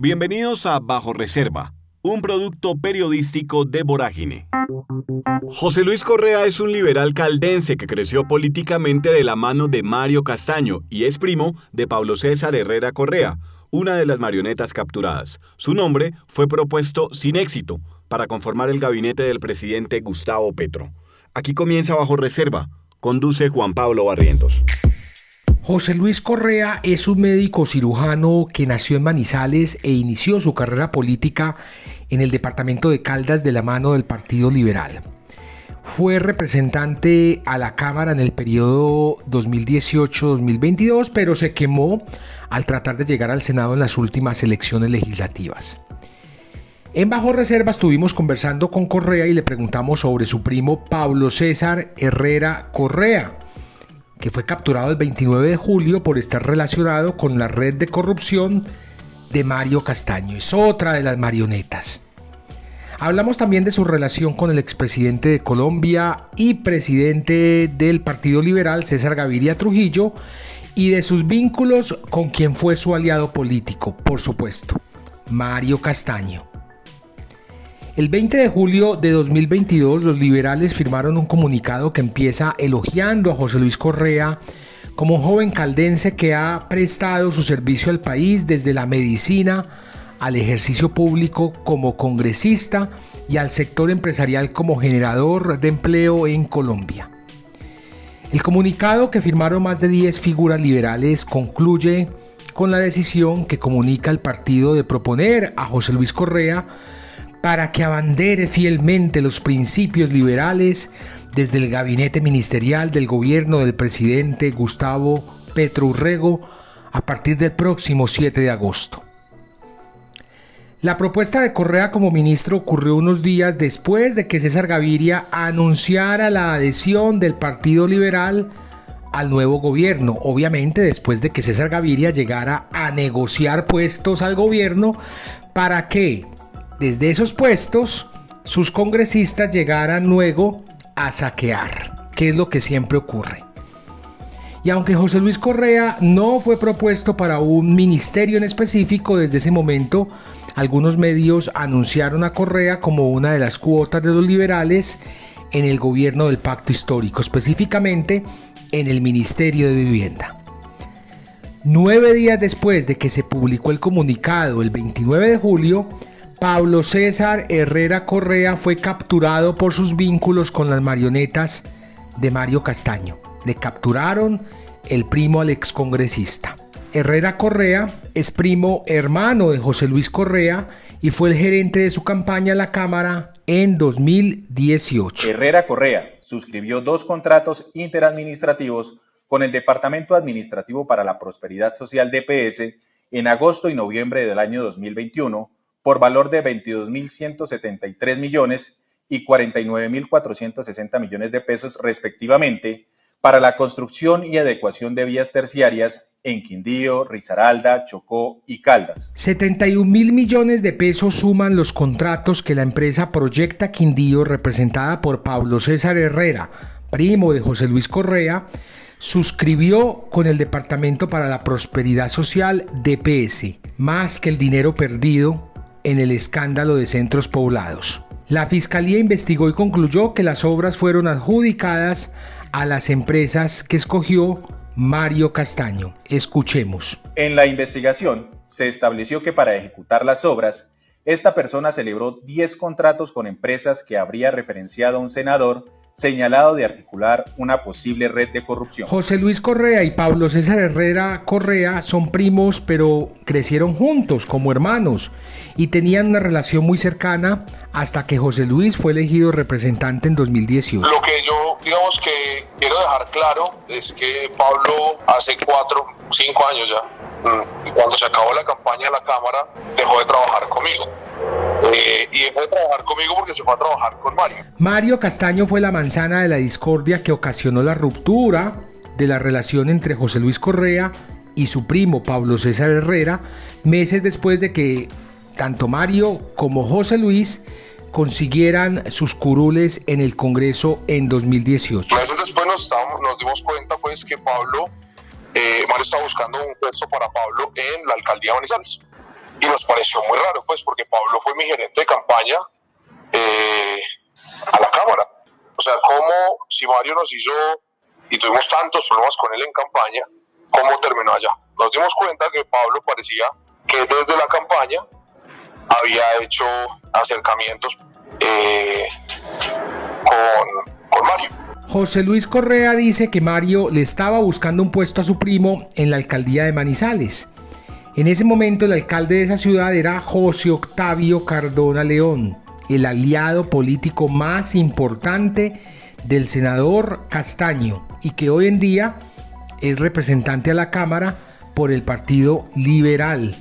Bienvenidos a Bajo Reserva, un producto periodístico de Vorágine. José Luis Correa es un liberal caldense que creció políticamente de la mano de Mario Castaño y es primo de Pablo César Herrera Correa, una de las marionetas capturadas. Su nombre fue propuesto sin éxito para conformar el gabinete del presidente Gustavo Petro. Aquí comienza Bajo Reserva. Conduce Juan Pablo Barrientos. José Luis Correa es un médico cirujano que nació en Manizales e inició su carrera política en el departamento de Caldas de la mano del Partido Liberal. Fue representante a la Cámara en el periodo 2018-2022, pero se quemó al tratar de llegar al Senado en las últimas elecciones legislativas. En Bajo Reserva estuvimos conversando con Correa y le preguntamos sobre su primo Pablo César Herrera Correa que fue capturado el 29 de julio por estar relacionado con la red de corrupción de Mario Castaño. Es otra de las marionetas. Hablamos también de su relación con el expresidente de Colombia y presidente del Partido Liberal, César Gaviria Trujillo, y de sus vínculos con quien fue su aliado político, por supuesto, Mario Castaño. El 20 de julio de 2022 los liberales firmaron un comunicado que empieza elogiando a José Luis Correa como un joven caldense que ha prestado su servicio al país desde la medicina al ejercicio público como congresista y al sector empresarial como generador de empleo en Colombia. El comunicado que firmaron más de 10 figuras liberales concluye con la decisión que comunica el partido de proponer a José Luis Correa para que abandere fielmente los principios liberales desde el gabinete ministerial del gobierno del presidente Gustavo Petro Urrego a partir del próximo 7 de agosto. La propuesta de Correa como ministro ocurrió unos días después de que César Gaviria anunciara la adhesión del Partido Liberal al nuevo gobierno, obviamente después de que César Gaviria llegara a negociar puestos al gobierno para que desde esos puestos sus congresistas llegaran luego a saquear, que es lo que siempre ocurre. Y aunque José Luis Correa no fue propuesto para un ministerio en específico desde ese momento, algunos medios anunciaron a Correa como una de las cuotas de los liberales en el gobierno del pacto histórico, específicamente en el Ministerio de Vivienda. Nueve días después de que se publicó el comunicado, el 29 de julio, Pablo César Herrera Correa fue capturado por sus vínculos con las marionetas de Mario Castaño. Le capturaron el primo al excongresista. Herrera Correa es primo hermano de José Luis Correa y fue el gerente de su campaña a la Cámara en 2018. Herrera Correa suscribió dos contratos interadministrativos con el Departamento Administrativo para la Prosperidad Social DPS en agosto y noviembre del año 2021 por valor de 22.173 millones y 49.460 millones de pesos respectivamente para la construcción y adecuación de vías terciarias en Quindío, Risaralda, Chocó y Caldas. 71 mil millones de pesos suman los contratos que la empresa Proyecta Quindío, representada por Pablo César Herrera, primo de José Luis Correa, suscribió con el Departamento para la Prosperidad Social DPS, más que el dinero perdido en el escándalo de centros poblados. La Fiscalía investigó y concluyó que las obras fueron adjudicadas a las empresas que escogió Mario Castaño. Escuchemos. En la investigación se estableció que para ejecutar las obras, esta persona celebró 10 contratos con empresas que habría referenciado a un senador señalado de articular una posible red de corrupción. José Luis Correa y Pablo César Herrera Correa son primos, pero crecieron juntos como hermanos y tenían una relación muy cercana hasta que José Luis fue elegido representante en 2018. Lo que yo, digamos que quiero dejar claro es que Pablo hace cuatro, cinco años ya, mm, cuando se acabó la campaña de la Cámara, dejó de trabajar conmigo. Eh, y dejó de trabajar conmigo porque se fue a trabajar con Mario. Mario Castaño fue la manzana de la discordia que ocasionó la ruptura de la relación entre José Luis Correa y su primo Pablo César Herrera, meses después de que tanto Mario como José Luis consiguieran sus curules en el Congreso en 2018. Meses después nos, nos dimos cuenta pues que Pablo, eh, Mario estaba buscando un puesto para Pablo en la alcaldía de Manizales. Y nos pareció muy raro, pues, porque Pablo fue mi gerente de campaña eh, a la Cámara. O sea, como si Mario nos hizo y tuvimos tantos problemas con él en campaña, ¿cómo terminó allá? Nos dimos cuenta que Pablo parecía que desde la campaña había hecho acercamientos eh, con, con Mario. José Luis Correa dice que Mario le estaba buscando un puesto a su primo en la alcaldía de Manizales. En ese momento el alcalde de esa ciudad era José Octavio Cardona León, el aliado político más importante del senador Castaño y que hoy en día es representante a la Cámara por el Partido Liberal.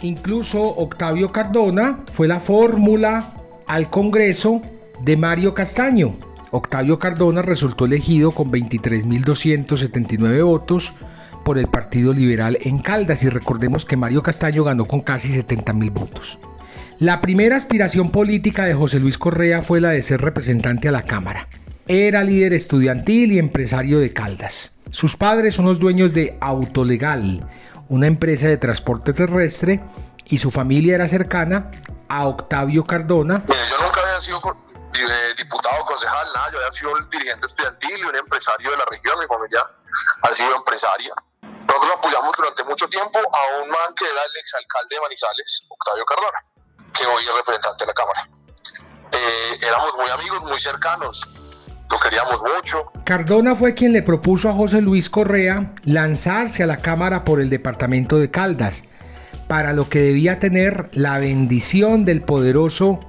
Incluso Octavio Cardona fue la fórmula al Congreso de Mario Castaño. Octavio Cardona resultó elegido con 23.279 votos por el Partido Liberal en Caldas y recordemos que Mario Castaño ganó con casi 70.000 votos. La primera aspiración política de José Luis Correa fue la de ser representante a la Cámara. Era líder estudiantil y empresario de Caldas. Sus padres son los dueños de Autolegal, una empresa de transporte terrestre, y su familia era cercana a Octavio Cardona. yo nunca había sido diputado, concejal, nada, yo había sido dirigente estudiantil y un empresario de la región, mi familia ha sido empresaria. Nosotros apoyamos durante mucho tiempo a un man que era el exalcalde de Manizales, Octavio Cardona, que hoy es representante de la Cámara. Eh, éramos muy amigos, muy cercanos, lo queríamos mucho. Cardona fue quien le propuso a José Luis Correa lanzarse a la Cámara por el departamento de Caldas, para lo que debía tener la bendición del poderoso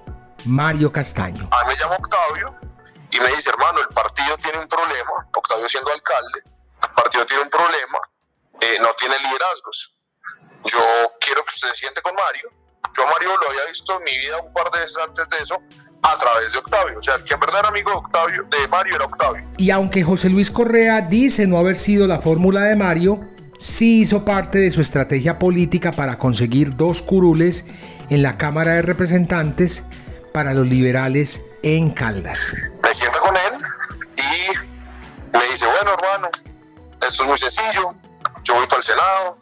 Mario Castaño. A mí me llama Octavio y me dice, hermano, el partido tiene un problema, Octavio siendo alcalde, el partido tiene un problema, eh, no tiene liderazgos. Yo quiero que usted se siente con Mario. Yo a Mario lo había visto en mi vida un par de veces antes de eso, a través de Octavio. O sea, el que en verdad era amigo de, Octavio, de Mario era Octavio. Y aunque José Luis Correa dice no haber sido la fórmula de Mario, sí hizo parte de su estrategia política para conseguir dos curules en la Cámara de Representantes para los liberales en Caldas. Me siento con él y me dice, bueno hermano, esto es muy sencillo, yo voy para el Senado,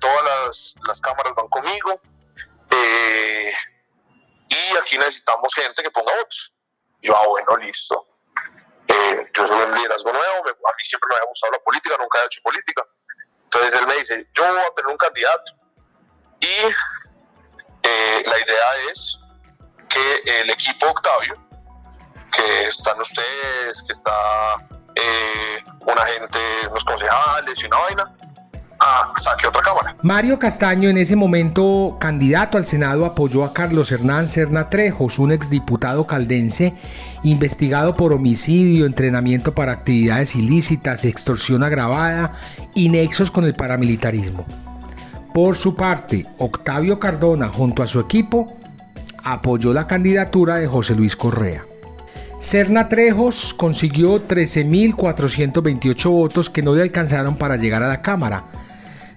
todas las, las, cámaras van conmigo, eh, y aquí necesitamos gente que ponga votos. Yo, ah, bueno, listo. Eh, yo soy un liderazgo nuevo, a mí siempre me ha gustado la política, nunca he hecho política. Entonces él me dice, yo voy a tener un candidato y eh, la idea es que el equipo Octavio, que están ustedes, que está una gente, unos concejales y una vaina, saque otra cámara. Mario Castaño, en ese momento candidato al Senado, apoyó a Carlos Hernán Serna Trejos, un exdiputado caldense investigado por homicidio, entrenamiento para actividades ilícitas, extorsión agravada y nexos con el paramilitarismo. Por su parte, Octavio Cardona, junto a su equipo, apoyó la candidatura de José Luis Correa. Serna Trejos consiguió 13.428 votos que no le alcanzaron para llegar a la Cámara,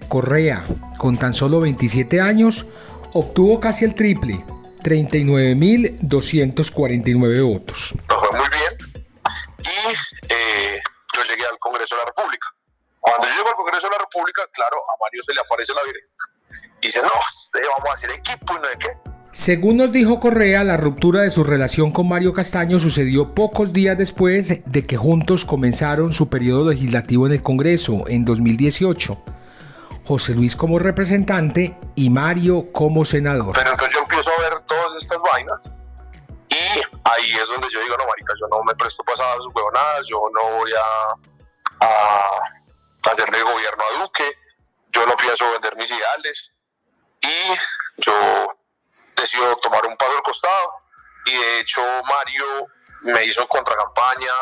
Correa, con tan solo 27 años, obtuvo casi el triple, 39.249 votos. Nos fue muy bien y eh, yo llegué al Congreso de la República. Cuando yo llego al Congreso de la República, claro, a Mario se le aparece la Virgen. Y dice, no, vamos a hacer equipo y no de qué. Según nos dijo Correa, la ruptura de su relación con Mario Castaño sucedió pocos días después de que juntos comenzaron su periodo legislativo en el Congreso en 2018. José Luis como representante y Mario como senador. Pero entonces yo empiezo a ver todas estas vainas y ahí es donde yo digo, no, marica, yo no me presto pasadas huevonadas, yo no voy a, a hacerle gobierno a Duque, yo no pienso vender mis ideales y yo decido tomar un paso al costado y de hecho Mario me hizo contracampaña,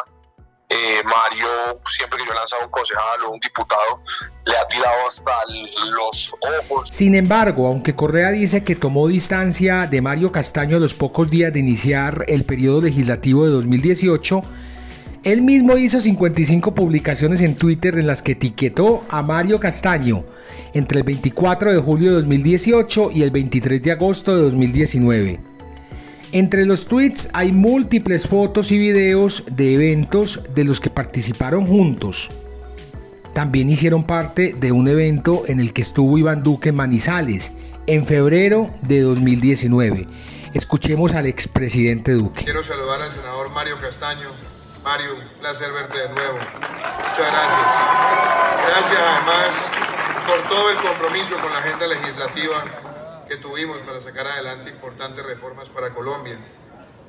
eh, Mario, siempre que yo he lanzado un concejal o un diputado, le ha tirado hasta los ojos. Sin embargo, aunque Correa dice que tomó distancia de Mario Castaño a los pocos días de iniciar el periodo legislativo de 2018, él mismo hizo 55 publicaciones en Twitter en las que etiquetó a Mario Castaño entre el 24 de julio de 2018 y el 23 de agosto de 2019. Entre los tweets hay múltiples fotos y videos de eventos de los que participaron juntos. también hicieron parte de un evento en el que estuvo Iván Duque Manizales en febrero de 2019. Escuchemos al expresidente Duque. Quiero saludar al senador Mario Castaño. Mario, un placer verte de nuevo. Muchas gracias. Gracias además por todo el compromiso con la agenda legislativa que tuvimos para sacar adelante importantes reformas para Colombia.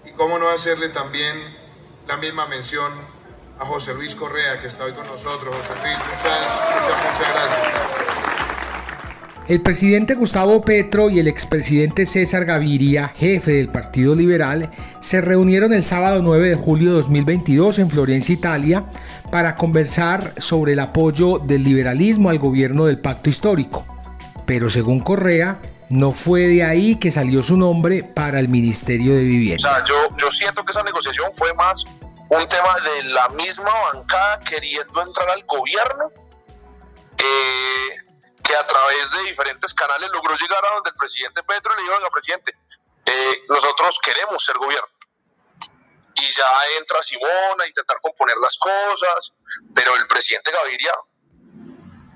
Y cómo no hacerle también la misma mención a José Luis Correa, que está hoy con nosotros. José Luis, muchas, muchas, muchas gracias. El presidente Gustavo Petro y el expresidente César Gaviria, jefe del Partido Liberal, se reunieron el sábado 9 de julio de 2022 en Florencia, Italia, para conversar sobre el apoyo del liberalismo al gobierno del pacto histórico. Pero según Correa, no fue de ahí que salió su nombre para el Ministerio de Vivienda. O sea, yo, yo siento que esa negociación fue más un tema de la misma bancada queriendo entrar al gobierno. Eh, que a través de diferentes canales logró llegar a donde el presidente Petro le dijo, venga, presidente, eh, nosotros queremos ser gobierno. Y ya entra Simón a intentar componer las cosas, pero el presidente Gaviria,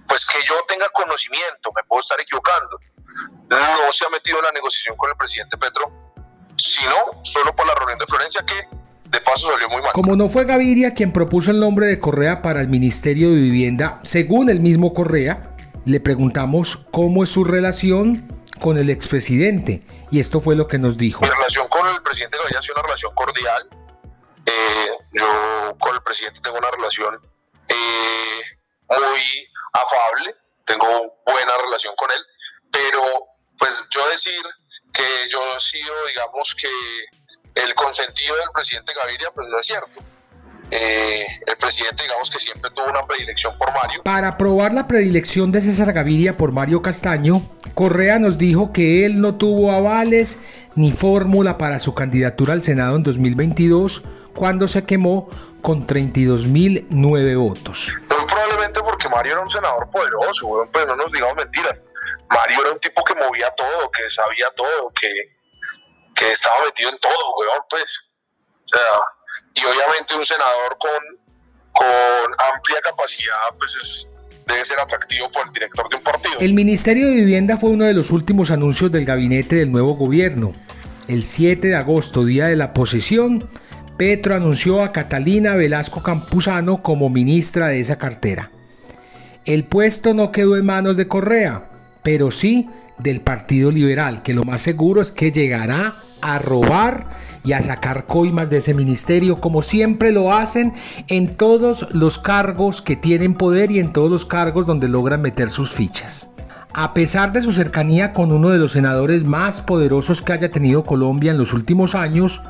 pues que yo tenga conocimiento, me puedo estar equivocando, no se ha metido en la negociación con el presidente Petro, sino solo por la reunión de Florencia que de paso salió muy mal. Como no fue Gaviria quien propuso el nombre de Correa para el Ministerio de Vivienda, según el mismo Correa, le preguntamos cómo es su relación con el expresidente y esto fue lo que nos dijo. Mi relación con el presidente Gaviria ha sido una relación cordial. Eh, yo con el presidente tengo una relación eh, muy afable, tengo buena relación con él, pero pues yo decir que yo he sido, digamos que el consentido del presidente Gaviria, pues no es cierto. Eh, el presidente, digamos que siempre tuvo una predilección por Mario. Para aprobar la predilección de César Gaviria por Mario Castaño, Correa nos dijo que él no tuvo avales ni fórmula para su candidatura al Senado en 2022 cuando se quemó con 32.009 votos. Muy probablemente porque Mario era un senador poderoso, pues no nos digamos mentiras. Mario era un tipo que movía todo, que sabía todo, que, que estaba metido en todo, weón, pues. O sea, y obviamente un senador con, amplia capacidad pues debe ser atractivo por el director de un partido. El Ministerio de Vivienda fue uno de los últimos anuncios del gabinete del nuevo gobierno. El 7 de agosto, día de la posesión, Petro anunció a Catalina Velasco Campuzano como ministra de esa cartera. El puesto no quedó en manos de Correa, pero sí del Partido Liberal, que lo más seguro es que llegará a robar y a sacar coimas de ese ministerio, como siempre lo hacen en todos los cargos que tienen poder y en todos los cargos donde logran meter sus fichas. A pesar de su cercanía con uno de los senadores más poderosos que haya tenido Colombia en los últimos años,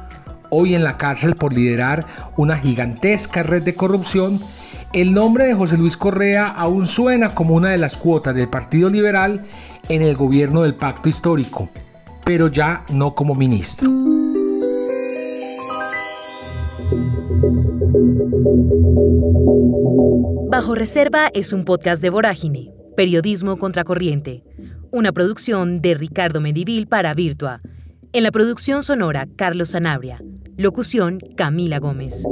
hoy en la cárcel por liderar una gigantesca red de corrupción, el nombre de José Luis Correa aún suena como una de las cuotas del Partido Liberal en el gobierno del pacto histórico, pero ya no como ministro. Bajo Reserva es un podcast de Vorágine, Periodismo Contracorriente, una producción de Ricardo Medivil para Virtua. En la producción sonora, Carlos Sanabria. Locución, Camila Gómez.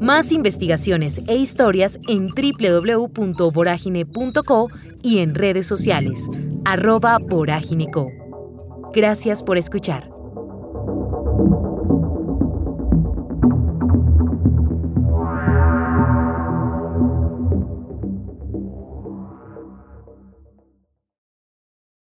Más investigaciones e historias en www.voragine.co y en redes sociales, arroba. Gracias por escuchar.